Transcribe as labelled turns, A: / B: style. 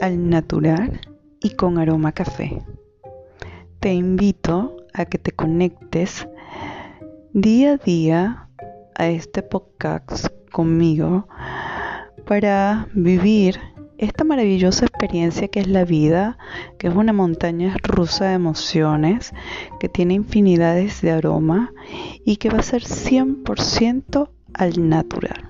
A: al natural y con aroma café. Te invito a que te conectes día a día a este podcast conmigo para vivir esta maravillosa experiencia que es la vida, que es una montaña rusa de emociones, que tiene infinidades de aroma y que va a ser 100% al natural.